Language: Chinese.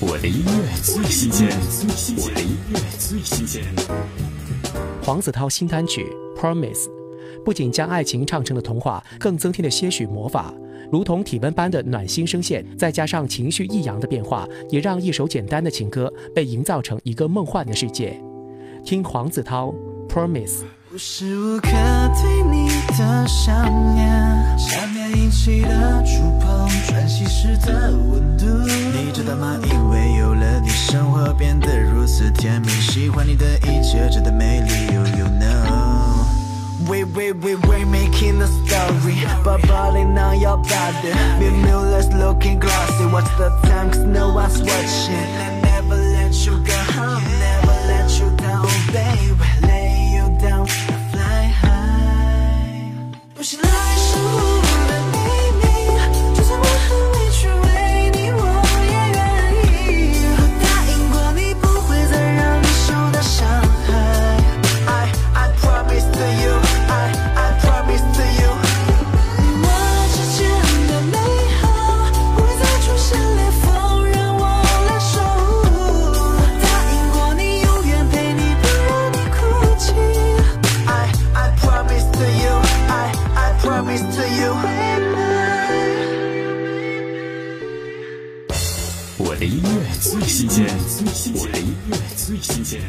我的音乐最新鲜，我的音乐最新鲜。黄子韬新单曲《Promise》不仅将爱情唱成了童话，更增添了些许魔法，如同体温般的暖心声线，再加上情绪抑扬的变化，也让一首简单的情歌被营造成一个梦幻的世界。听黄子韬《Promise》。无时无刻对你的想念，想念引起的变得如此甜蜜。喜欢你的一切，真的没理由 you know。We we we we making a story，But falling on your body。Be Miller's looking glossy。What's the time, cause 我的音乐最新鲜，我的音乐最新鲜。